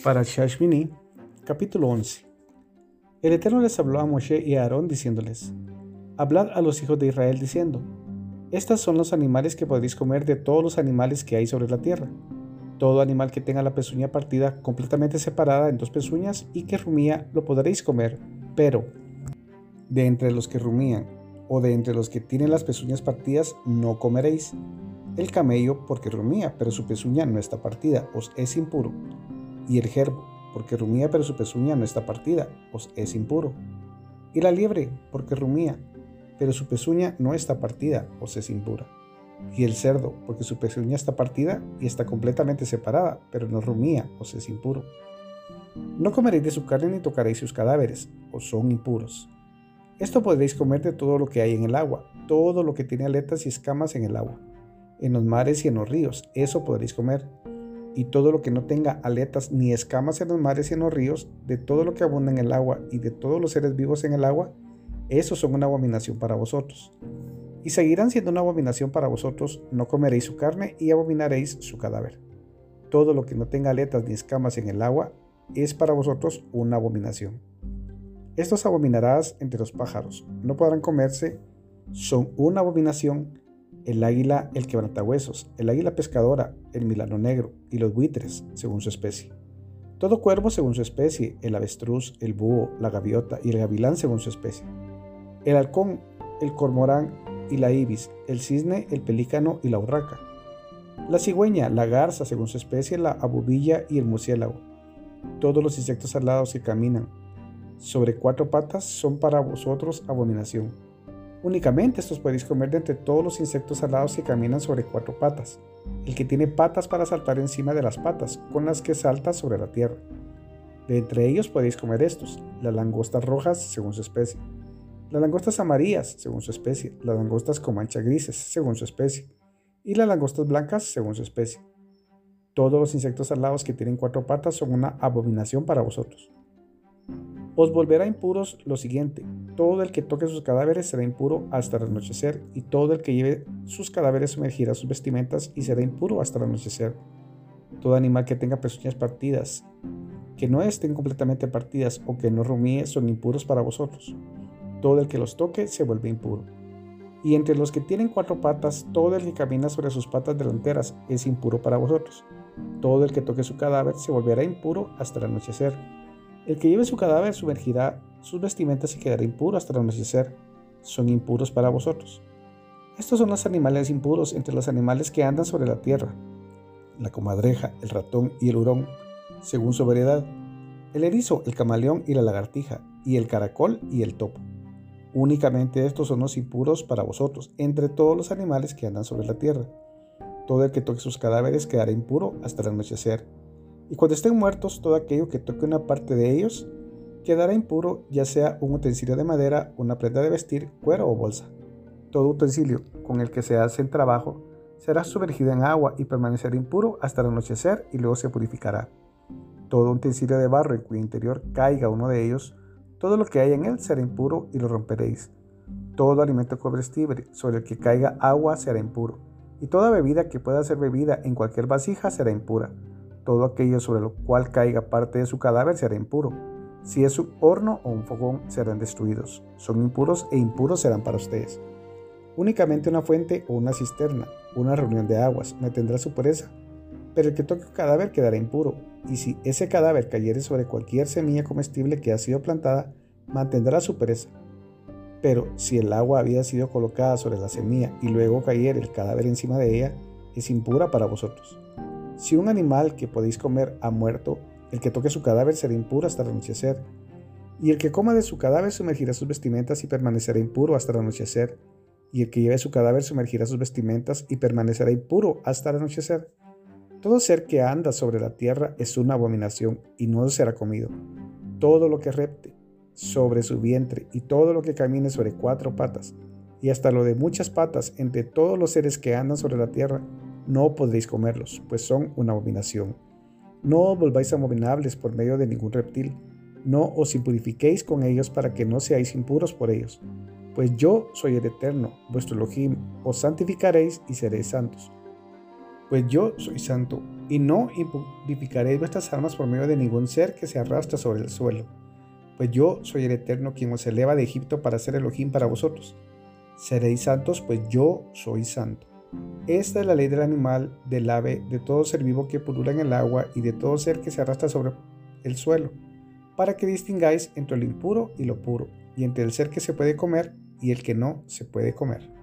Para Shashmini, capítulo 11. El Eterno les habló a Moshe y a Aarón diciéndoles, Hablad a los hijos de Israel diciendo, Estas son los animales que podréis comer de todos los animales que hay sobre la tierra. Todo animal que tenga la pezuña partida completamente separada en dos pezuñas y que rumía lo podréis comer, pero de entre los que rumían o de entre los que tienen las pezuñas partidas no comeréis. El camello porque rumía, pero su pezuña no está partida, os es impuro y el gerbo, porque rumía pero su pezuña no está partida, os es impuro. Y la liebre, porque rumía, pero su pezuña no está partida, os es impura. Y el cerdo, porque su pezuña está partida y está completamente separada, pero no rumía, os es impuro. No comeréis de su carne ni tocaréis sus cadáveres, os son impuros. Esto podréis comer de todo lo que hay en el agua, todo lo que tiene aletas y escamas en el agua, en los mares y en los ríos, eso podréis comer y todo lo que no tenga aletas ni escamas en los mares y en los ríos, de todo lo que abunda en el agua y de todos los seres vivos en el agua, esos son una abominación para vosotros. Y seguirán siendo una abominación para vosotros, no comeréis su carne y abominaréis su cadáver. Todo lo que no tenga aletas ni escamas en el agua es para vosotros una abominación. Estos abominarás entre los pájaros, no podrán comerse, son una abominación el águila el quebrantahuesos, el águila pescadora, el milano negro y los buitres, según su especie. Todo cuervo según su especie, el avestruz, el búho, la gaviota y el gavilán según su especie. El halcón, el cormorán y la ibis, el cisne, el pelícano y la urraca. La cigüeña, la garza según su especie, la abubilla y el murciélago. Todos los insectos alados que caminan sobre cuatro patas son para vosotros abominación Únicamente estos podéis comer de entre todos los insectos alados que caminan sobre cuatro patas, el que tiene patas para saltar encima de las patas, con las que salta sobre la tierra. De entre ellos podéis comer estos, las langostas rojas según su especie, las langostas amarillas según su especie, las langostas con manchas grises según su especie, y las langostas blancas según su especie. Todos los insectos alados que tienen cuatro patas son una abominación para vosotros. Os volverá impuros lo siguiente, todo el que toque sus cadáveres será impuro hasta el anochecer, y todo el que lleve sus cadáveres sumergirá sus vestimentas y será impuro hasta el anochecer. Todo animal que tenga pezuñas partidas, que no estén completamente partidas o que no rumíe son impuros para vosotros. Todo el que los toque se vuelve impuro. Y entre los que tienen cuatro patas, todo el que camina sobre sus patas delanteras es impuro para vosotros. Todo el que toque su cadáver se volverá impuro hasta el anochecer el que lleve su cadáver sumergirá sus vestimentas y quedará impuro hasta el anochecer. Son impuros para vosotros. Estos son los animales impuros entre los animales que andan sobre la tierra. La comadreja, el ratón y el hurón, según su variedad. El erizo, el camaleón y la lagartija, y el caracol y el topo. Únicamente estos son los impuros para vosotros, entre todos los animales que andan sobre la tierra. Todo el que toque sus cadáveres quedará impuro hasta el anochecer y cuando estén muertos, todo aquello que toque una parte de ellos quedará impuro, ya sea un utensilio de madera, una prenda de vestir, cuero o bolsa. Todo utensilio con el que se hace el trabajo será sumergido en agua y permanecerá impuro hasta el anochecer y luego se purificará. Todo utensilio de barro en cuyo interior caiga uno de ellos, todo lo que haya en él será impuro y lo romperéis. Todo alimento comestible sobre el que caiga agua será impuro, y toda bebida que pueda ser bebida en cualquier vasija será impura todo aquello sobre lo cual caiga parte de su cadáver será impuro. Si es un horno o un fogón, serán destruidos. Son impuros e impuros serán para ustedes. Únicamente una fuente o una cisterna, una reunión de aguas, tendrá su pureza. Pero el que toque un cadáver quedará impuro, y si ese cadáver cayere sobre cualquier semilla comestible que ha sido plantada, mantendrá su pureza. Pero si el agua había sido colocada sobre la semilla y luego cayere el cadáver encima de ella, es impura para vosotros. Si un animal que podéis comer ha muerto, el que toque su cadáver será impuro hasta el anochecer. Y el que coma de su cadáver sumergirá sus vestimentas y permanecerá impuro hasta el anochecer. Y el que lleve su cadáver sumergirá sus vestimentas y permanecerá impuro hasta el anochecer. Todo ser que anda sobre la tierra es una abominación y no será comido. Todo lo que repte sobre su vientre y todo lo que camine sobre cuatro patas y hasta lo de muchas patas entre todos los seres que andan sobre la tierra no podréis comerlos, pues son una abominación. No volváis abominables por medio de ningún reptil, no os impurifiquéis con ellos para que no seáis impuros por ellos. Pues yo soy el Eterno, vuestro Elohim, os santificaréis y seréis santos. pues yo soy santo, y no impurificaréis vuestras almas por medio de ningún ser que se arrastra sobre el suelo, pues yo soy el Eterno quien os eleva de Egipto para ser Elohim para vosotros. Seréis santos, pues yo soy santo. Esta es la ley del animal, del ave, de todo ser vivo que pulula en el agua y de todo ser que se arrastra sobre el suelo, para que distingáis entre lo impuro y lo puro, y entre el ser que se puede comer y el que no se puede comer.